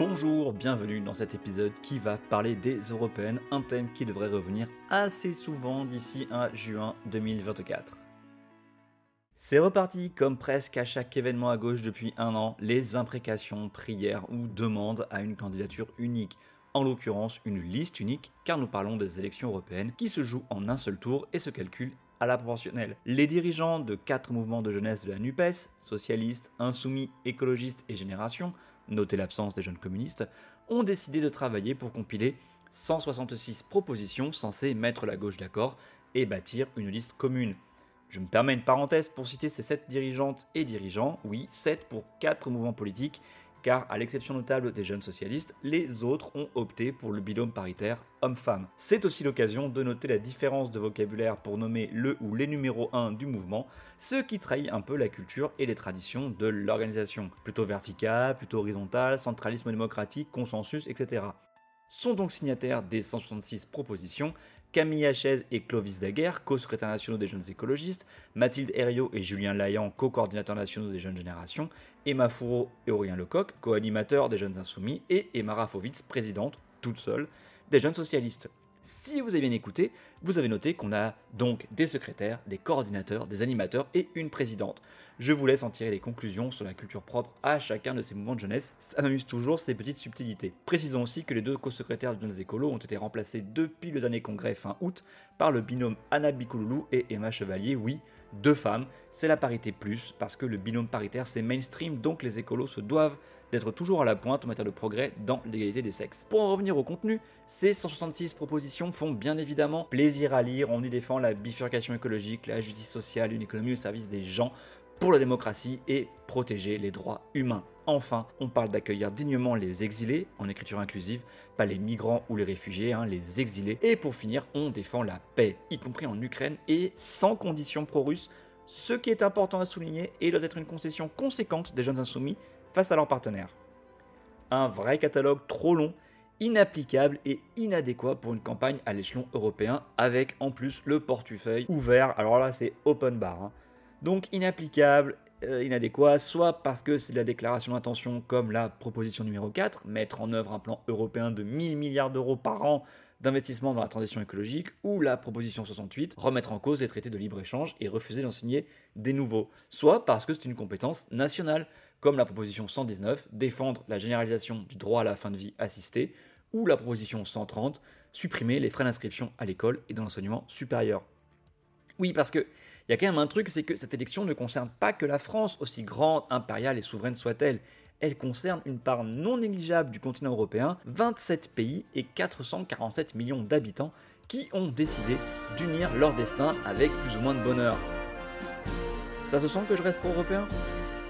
Bonjour, bienvenue dans cet épisode qui va parler des européennes, un thème qui devrait revenir assez souvent d'ici à juin 2024. C'est reparti comme presque à chaque événement à gauche depuis un an, les imprécations, prières ou demandes à une candidature unique, en l'occurrence une liste unique car nous parlons des élections européennes qui se jouent en un seul tour et se calculent à la proportionnelle. Les dirigeants de quatre mouvements de jeunesse de la NUPES, socialistes, insoumis, écologistes et génération, notez l'absence des jeunes communistes, ont décidé de travailler pour compiler 166 propositions censées mettre la gauche d'accord et bâtir une liste commune. Je me permets une parenthèse pour citer ces 7 dirigeantes et dirigeants, oui, 7 pour 4 mouvements politiques car à l'exception notable des jeunes socialistes, les autres ont opté pour le binôme paritaire homme-femme. C'est aussi l'occasion de noter la différence de vocabulaire pour nommer le ou les numéros 1 du mouvement, ce qui trahit un peu la culture et les traditions de l'organisation. Plutôt vertical, plutôt horizontal, centralisme démocratique, consensus, etc. Sont donc signataires des 166 propositions Camille Hachez et Clovis Daguerre, co-secrétaires nationaux des jeunes écologistes, Mathilde Herriot et Julien Layan, co-coordinateurs nationaux des jeunes générations, Emma Fourreau et Aurélien Lecoq, co-animateurs des jeunes insoumis, et Emma Rafovitz, présidente, toute seule, des jeunes socialistes. Si vous avez bien écouté, vous avez noté qu'on a donc des secrétaires, des coordinateurs, des animateurs et une présidente. Je vous laisse en tirer les conclusions sur la culture propre à chacun de ces mouvements de jeunesse. Ça m'amuse toujours ces petites subtilités. Précisons aussi que les deux co-secrétaires de Jeunes Écolos ont été remplacés depuis le dernier congrès fin août par le binôme Anna Bikouloulou et Emma Chevalier. Oui, deux femmes, c'est la parité plus parce que le binôme paritaire c'est mainstream donc les écolos se doivent d'être toujours à la pointe en matière de progrès dans l'égalité des sexes. Pour en revenir au contenu, ces 166 propositions font bien évidemment plaisir à lire, on y défend la bifurcation écologique, la justice sociale, une économie au service des gens, pour la démocratie et protéger les droits humains. Enfin, on parle d'accueillir dignement les exilés, en écriture inclusive, pas les migrants ou les réfugiés, hein, les exilés. Et pour finir, on défend la paix, y compris en Ukraine, et sans conditions pro-russes. Ce qui est important à souligner et doit être une concession conséquente des jeunes insoumis face à leurs partenaires. Un vrai catalogue trop long, inapplicable et inadéquat pour une campagne à l'échelon européen, avec en plus le portefeuille ouvert. Alors là, c'est open bar. Hein. Donc inapplicable, euh, inadéquat, soit parce que c'est la déclaration d'intention comme la proposition numéro 4, mettre en œuvre un plan européen de 1000 milliards d'euros par an d'investissement dans la transition écologique, ou la proposition 68, remettre en cause les traités de libre-échange et refuser d'en signer des nouveaux, soit parce que c'est une compétence nationale, comme la proposition 119, défendre la généralisation du droit à la fin de vie assistée, ou la proposition 130, supprimer les frais d'inscription à l'école et dans l'enseignement supérieur. Oui, parce que il y a quand même un truc, c'est que cette élection ne concerne pas que la France, aussi grande, impériale et souveraine soit-elle. Elle concerne une part non négligeable du continent européen, 27 pays et 447 millions d'habitants qui ont décidé d'unir leur destin avec plus ou moins de bonheur. Ça se sent que je reste pro-européen?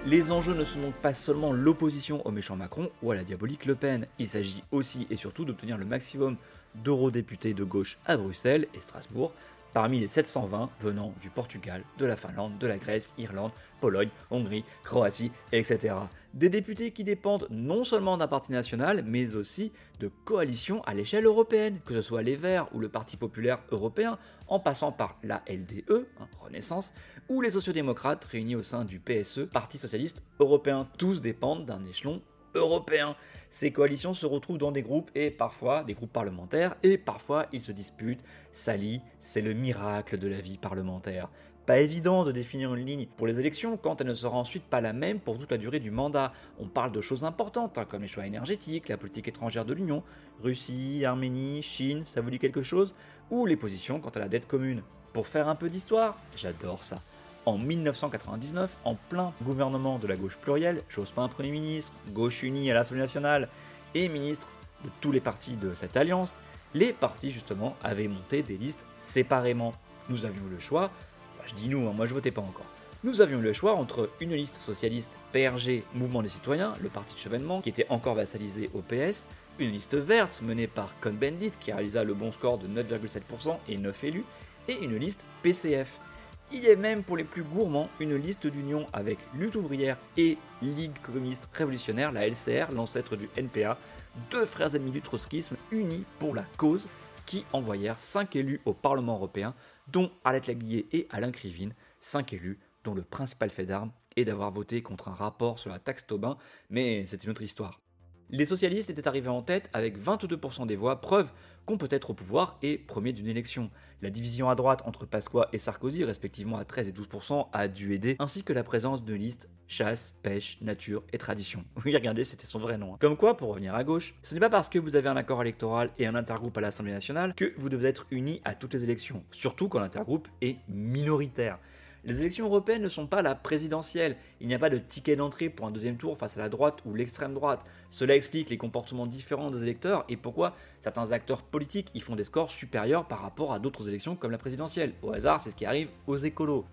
Les enjeux ne sont donc pas seulement l'opposition au méchant Macron ou à la diabolique Le Pen, il s'agit aussi et surtout d'obtenir le maximum d'eurodéputés de gauche à Bruxelles et Strasbourg, parmi les 720 venant du Portugal, de la Finlande, de la Grèce, Irlande, Pologne, Hongrie, Croatie, etc. Des députés qui dépendent non seulement d'un parti national, mais aussi de coalitions à l'échelle européenne, que ce soit les Verts ou le Parti populaire européen, en passant par la LDE, hein, Renaissance, ou les sociodémocrates réunis au sein du PSE, Parti socialiste européen. Tous dépendent d'un échelon européen. Ces coalitions se retrouvent dans des groupes et parfois des groupes parlementaires et parfois ils se disputent, s'allient, c'est le miracle de la vie parlementaire. Pas évident de définir une ligne pour les élections quand elle ne sera ensuite pas la même pour toute la durée du mandat. On parle de choses importantes hein, comme les choix énergétiques, la politique étrangère de l'Union, Russie, Arménie, Chine, ça vous dit quelque chose? Ou les positions quant à la dette commune? Pour faire un peu d'histoire, j'adore ça en 1999, en plein gouvernement de la gauche plurielle, Jospin Premier ministre, gauche unie à l'Assemblée nationale et ministre de tous les partis de cette alliance, les partis justement avaient monté des listes séparément. Nous avions le choix, bah, je dis nous, hein, moi je votais pas encore, nous avions le choix entre une liste socialiste PRG, Mouvement des Citoyens, le parti de chevènement, qui était encore vassalisé au PS, une liste verte menée par Cohn-Bendit, qui réalisa le bon score de 9,7% et 9 élus, et une liste PCF. Il a même pour les plus gourmands une liste d'union avec Lutte ouvrière et Ligue communiste révolutionnaire, la LCR, l'ancêtre du NPA, deux frères ennemis du trotskisme unis pour la cause, qui envoyèrent 5 élus au Parlement européen, dont Arlette Laguillet et Alain Krivine, 5 élus dont le principal fait d'armes est d'avoir voté contre un rapport sur la taxe Tobin, mais c'est une autre histoire. Les socialistes étaient arrivés en tête avec 22% des voix, preuve qu'on peut être au pouvoir et premier d'une élection. La division à droite entre Pasqua et Sarkozy, respectivement à 13 et 12%, a dû aider, ainsi que la présence de listes chasse, pêche, nature et tradition. Oui, regardez, c'était son vrai nom. Hein. Comme quoi, pour revenir à gauche, ce n'est pas parce que vous avez un accord électoral et un intergroupe à l'Assemblée nationale que vous devez être unis à toutes les élections, surtout quand l'intergroupe est minoritaire. Les élections européennes ne sont pas la présidentielle. Il n'y a pas de ticket d'entrée pour un deuxième tour face à la droite ou l'extrême droite. Cela explique les comportements différents des électeurs et pourquoi certains acteurs politiques y font des scores supérieurs par rapport à d'autres élections comme la présidentielle. Au hasard, c'est ce qui arrive aux écolos.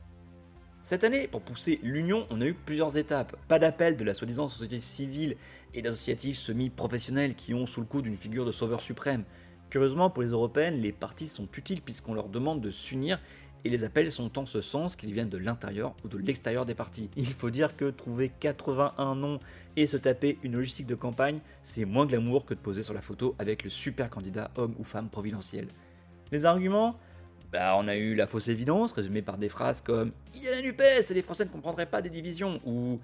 Cette année, pour pousser l'union, on a eu plusieurs étapes. Pas d'appel de la soi-disant société civile et d'associatifs semi-professionnels qui ont sous le coup d'une figure de sauveur suprême. Curieusement, pour les européennes, les partis sont utiles puisqu'on leur demande de s'unir et les appels sont en ce sens qu'ils viennent de l'intérieur ou de l'extérieur des partis. Il faut dire que trouver 81 noms et se taper une logistique de campagne, c'est moins glamour que de poser sur la photo avec le super candidat homme ou femme providentiel. Les arguments? Bah, on a eu la fausse évidence, résumée par des phrases comme Il y a la NUPES et les Français ne comprendraient pas des divisions ou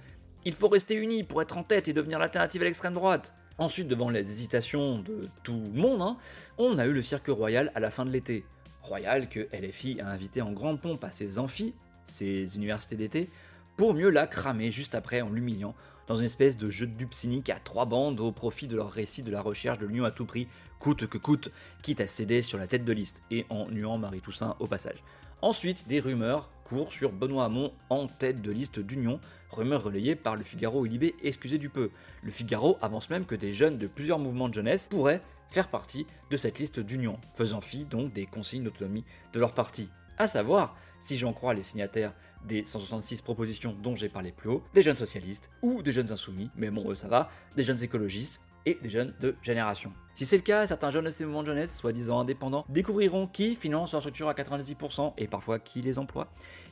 Il faut rester unis pour être en tête et devenir l'alternative à l'extrême droite. Ensuite, devant les hésitations de tout le monde, hein, on a eu le cirque royal à la fin de l'été. Royal que LFI a invité en grande pompe à ses amphis, ses universités d'été, pour mieux la cramer juste après en l'humiliant dans une espèce de jeu de dupe cynique à trois bandes au profit de leur récit de la recherche de l'union à tout prix, coûte que coûte, quitte à céder sur la tête de liste, et en nuant Marie Toussaint au passage. Ensuite, des rumeurs courent sur Benoît Hamon en tête de liste d'union, rumeurs relayées par le Figaro et Libé, excusez du peu. Le Figaro avance même que des jeunes de plusieurs mouvements de jeunesse pourraient faire partie de cette liste d'union, faisant fi donc des consignes d'autonomie de leur parti. À savoir, si j'en crois les signataires des 166 propositions dont j'ai parlé plus haut, des jeunes socialistes ou des jeunes insoumis, mais bon, eux ça va, des jeunes écologistes et des jeunes de génération. Si c'est le cas, certains jeunes de ces mouvements de jeunesse, soi-disant indépendants, découvriront qui finance leur structure à 96% et parfois qui les emploie.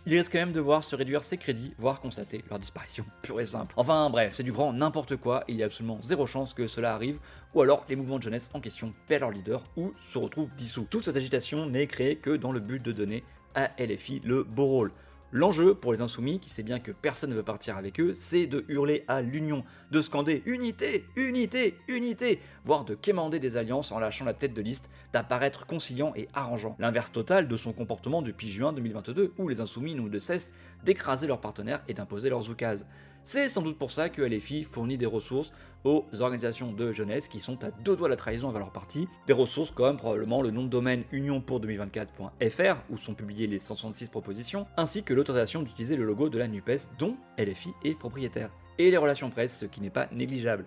Ils risquent quand même de voir se réduire ses crédits, voire constater leur disparition pure et simple. Enfin bref, c'est du grand n'importe quoi, il y a absolument zéro chance que cela arrive, ou alors les mouvements de jeunesse en question perdent leur leader ou se retrouvent dissous. Toute cette agitation n'est créée que dans le but de donner à LFI le beau rôle. L'enjeu pour les insoumis, qui sait bien que personne ne veut partir avec eux, c'est de hurler à l'union, de scander unité, unité, unité, voire de quémander des alliances en lâchant la tête de liste, d'apparaître conciliant et arrangeant. L'inverse total de son comportement depuis juin 2022, où les insoumis n'ont de cesse d'écraser leurs partenaires et d'imposer leurs oukases. C'est sans doute pour ça que LFI fournit des ressources aux organisations de jeunesse qui sont à deux doigts de la trahison envers leur parti. Des ressources comme probablement le nom de domaine unionpour2024.fr où sont publiées les 166 propositions, ainsi que l'autorisation d'utiliser le logo de la NUPES dont LFI est propriétaire. Et les relations presse, ce qui n'est pas négligeable.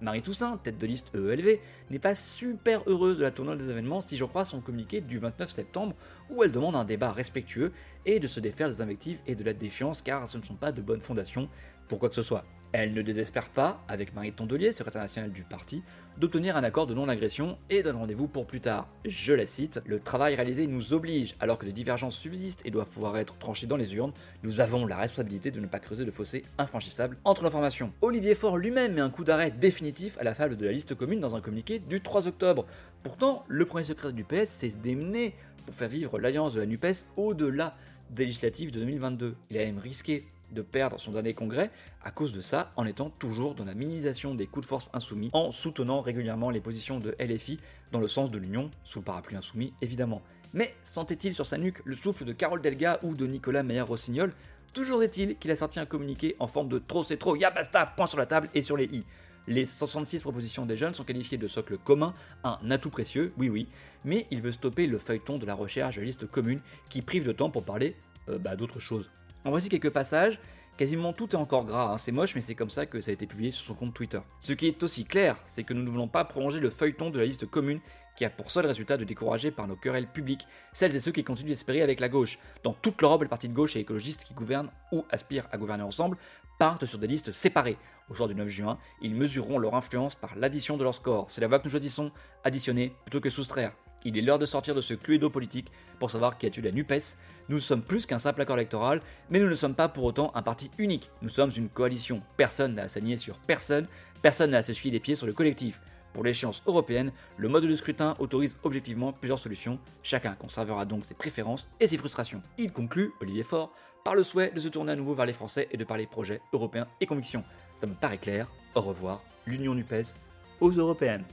Marie Toussaint, tête de liste EELV, n'est pas super heureuse de la tournure des événements si j'en crois son communiqué du 29 septembre où elle demande un débat respectueux et de se défaire des invectives et de la défiance car ce ne sont pas de bonnes fondations pour quoi que ce soit. Elle ne désespère pas, avec Marie Tondelier, secrétaire nationale du parti, d'obtenir un accord de non-agression et donne rendez-vous pour plus tard. Je la cite, le travail réalisé nous oblige, alors que des divergences subsistent et doivent pouvoir être tranchées dans les urnes, nous avons la responsabilité de ne pas creuser de fossé infranchissable entre nos formations. Olivier Faure lui-même met un coup d'arrêt définitif à la fable de la liste commune dans un communiqué du 3 octobre. Pourtant, le premier secrétaire du PS s'est démené pour faire vivre l'alliance de la NUPES au-delà des législatives de 2022. Il a même risqué de perdre son dernier congrès à cause de ça, en étant toujours dans la minimisation des coups de force insoumis, en soutenant régulièrement les positions de LFI dans le sens de l'Union, sous le parapluie insoumis évidemment. Mais sentait-il sur sa nuque le souffle de Carole Delga ou de Nicolas Meyer-Rossignol? Toujours est-il qu'il a sorti un communiqué en forme de trop c'est trop, ya basta, point sur la table et sur les i. Les 66 propositions des jeunes sont qualifiées de socle commun, un atout précieux, oui oui, mais il veut stopper le feuilleton de la recherche de liste commune qui prive de temps pour parler euh, bah, d'autres choses. En voici quelques passages. Quasiment tout est encore gras, hein. c'est moche, mais c'est comme ça que ça a été publié sur son compte Twitter. Ce qui est aussi clair, c'est que nous ne voulons pas prolonger le feuilleton de la liste commune qui a pour seul résultat de décourager par nos querelles publiques celles et ceux qui continuent d'espérer avec la gauche. Dans toute l'Europe, les partis de gauche et écologistes qui gouvernent ou aspirent à gouverner ensemble partent sur des listes séparées. Au soir du 9 juin, ils mesureront leur influence par l'addition de leur score. C'est la voie que nous choisissons, additionner plutôt que soustraire. Il est l'heure de sortir de ce cluedo politique pour savoir qui a tué la NUPES. Nous sommes plus qu'un simple accord électoral, mais nous ne sommes pas pour autant un parti unique. Nous sommes une coalition. Personne n'a à s'aligner sur personne, personne n'a à s'essuyer les pieds sur le collectif. Pour l'échéance européenne, le mode de scrutin autorise objectivement plusieurs solutions. Chacun conservera donc ses préférences et ses frustrations. Il conclut, Olivier Faure, par le souhait de se tourner à nouveau vers les Français et de parler projets européens et convictions. Ça me paraît clair. Au revoir, l'Union NUPES aux européennes.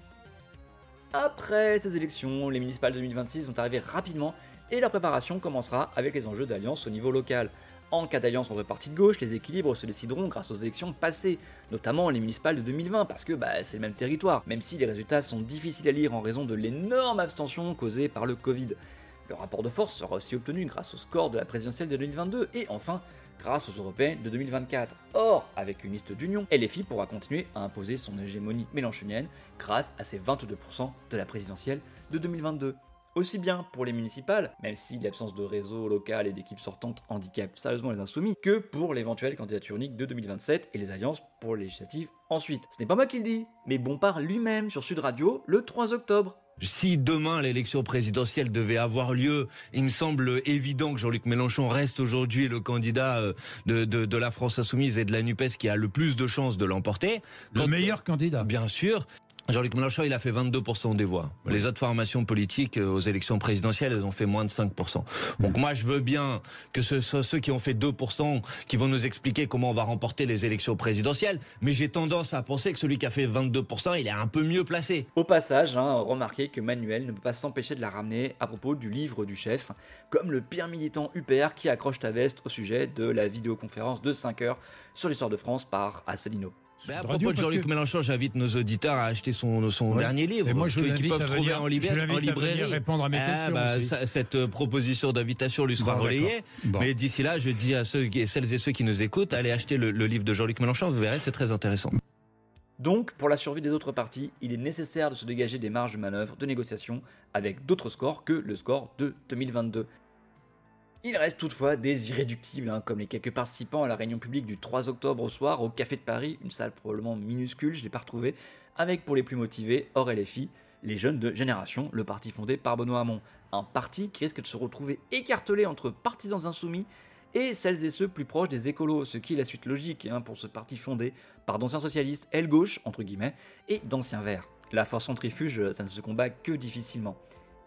Après ces élections, les municipales 2026 vont arriver rapidement et la préparation commencera avec les enjeux d'alliance au niveau local. En cas d'alliance entre partis de gauche, les équilibres se décideront grâce aux élections passées, notamment les municipales de 2020, parce que bah, c'est le même territoire, même si les résultats sont difficiles à lire en raison de l'énorme abstention causée par le Covid. Le rapport de force sera aussi obtenu grâce au score de la présidentielle de 2022 et enfin grâce aux européennes de 2024. Or, avec une liste d'union, LFI pourra continuer à imposer son hégémonie mélanchonienne grâce à ses 22% de la présidentielle de 2022 aussi bien pour les municipales, même si l'absence de réseau local et d'équipes sortantes handicape sérieusement les insoumis, que pour l'éventuelle candidature unique de 2027 et les alliances pour les législatives ensuite. Ce n'est pas moi qui le dis, mais Bompard lui-même sur Sud Radio le 3 octobre. Si demain l'élection présidentielle devait avoir lieu, il me semble évident que Jean-Luc Mélenchon reste aujourd'hui le candidat euh, de, de, la France insoumise et de la NUPES qui a le plus de chances de l'emporter. Le meilleur candidat. Bien sûr. Jean-Luc Mélenchon, il a fait 22% des voix. Les autres formations politiques euh, aux élections présidentielles, elles ont fait moins de 5%. Donc moi, je veux bien que ce soit ceux qui ont fait 2% qui vont nous expliquer comment on va remporter les élections présidentielles, mais j'ai tendance à penser que celui qui a fait 22%, il est un peu mieux placé. Au passage, hein, remarquez que Manuel ne peut pas s'empêcher de la ramener à propos du livre du chef, comme le pire militant UPR qui accroche ta veste au sujet de la vidéoconférence de 5 heures sur l'histoire de France par Asselineau. Ben, à propos de Jean-Luc Mélenchon, j'invite nos auditeurs à acheter son, son dernier livre, et moi, je qu'ils peuvent trouver en, librairie. À répondre à mes ah, questions bah, cette euh, proposition d'invitation lui sera relayée. Mais d'ici là, je dis à ceux, celles et ceux qui nous écoutent, allez acheter le, livre de Jean-Luc Mélenchon, vous verrez, c'est très intéressant. Donc, pour la survie des autres partis, il est nécessaire de se dégager des marges de manœuvre, de négociation, avec d'autres scores que le score de 2022. Il reste toutefois des irréductibles, hein, comme les quelques participants à la réunion publique du 3 octobre au soir au Café de Paris, une salle probablement minuscule, je ne l'ai pas retrouvée, avec pour les plus motivés, hors LFI, les jeunes de Génération, le parti fondé par Benoît Hamon. Un parti qui risque de se retrouver écartelé entre partisans insoumis et celles et ceux plus proches des écolos, ce qui est la suite logique hein, pour ce parti fondé par d'anciens socialistes aile gauche, entre guillemets, et d'anciens verts. La force centrifuge, ça ne se combat que difficilement.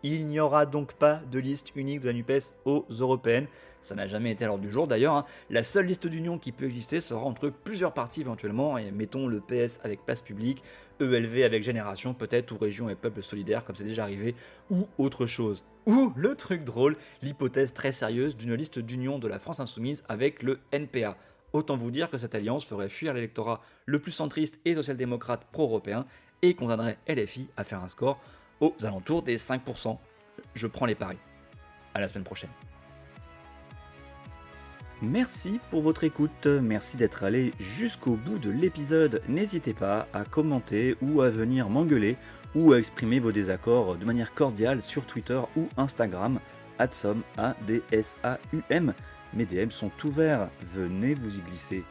Il n'y aura donc pas de liste unique de la NUPES aux européennes. Ça n'a jamais été à l'ordre du jour d'ailleurs. Hein. La seule liste d'union qui peut exister sera entre plusieurs partis éventuellement, et mettons le PS avec Place Publique, ELV avec Génération peut-être, ou Région et Peuple Solidaire comme c'est déjà arrivé, ou autre chose. Ou le truc drôle, l'hypothèse très sérieuse d'une liste d'union de la France Insoumise avec le NPA. Autant vous dire que cette alliance ferait fuir l'électorat le plus centriste et social-démocrate pro-européen et condamnerait LFI à faire un score aux alentours des 5%. Je prends les paris. À la semaine prochaine. Merci pour votre écoute, merci d'être allé jusqu'au bout de l'épisode. N'hésitez pas à commenter ou à venir m'engueuler ou à exprimer vos désaccords de manière cordiale sur Twitter ou Instagram, adsom, a d s a u m Mes DM sont ouverts, venez vous y glisser.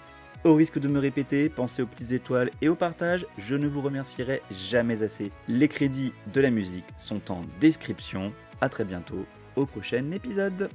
Au risque de me répéter, pensez aux petites étoiles et au partage, je ne vous remercierai jamais assez. Les crédits de la musique sont en description. A très bientôt au prochain épisode.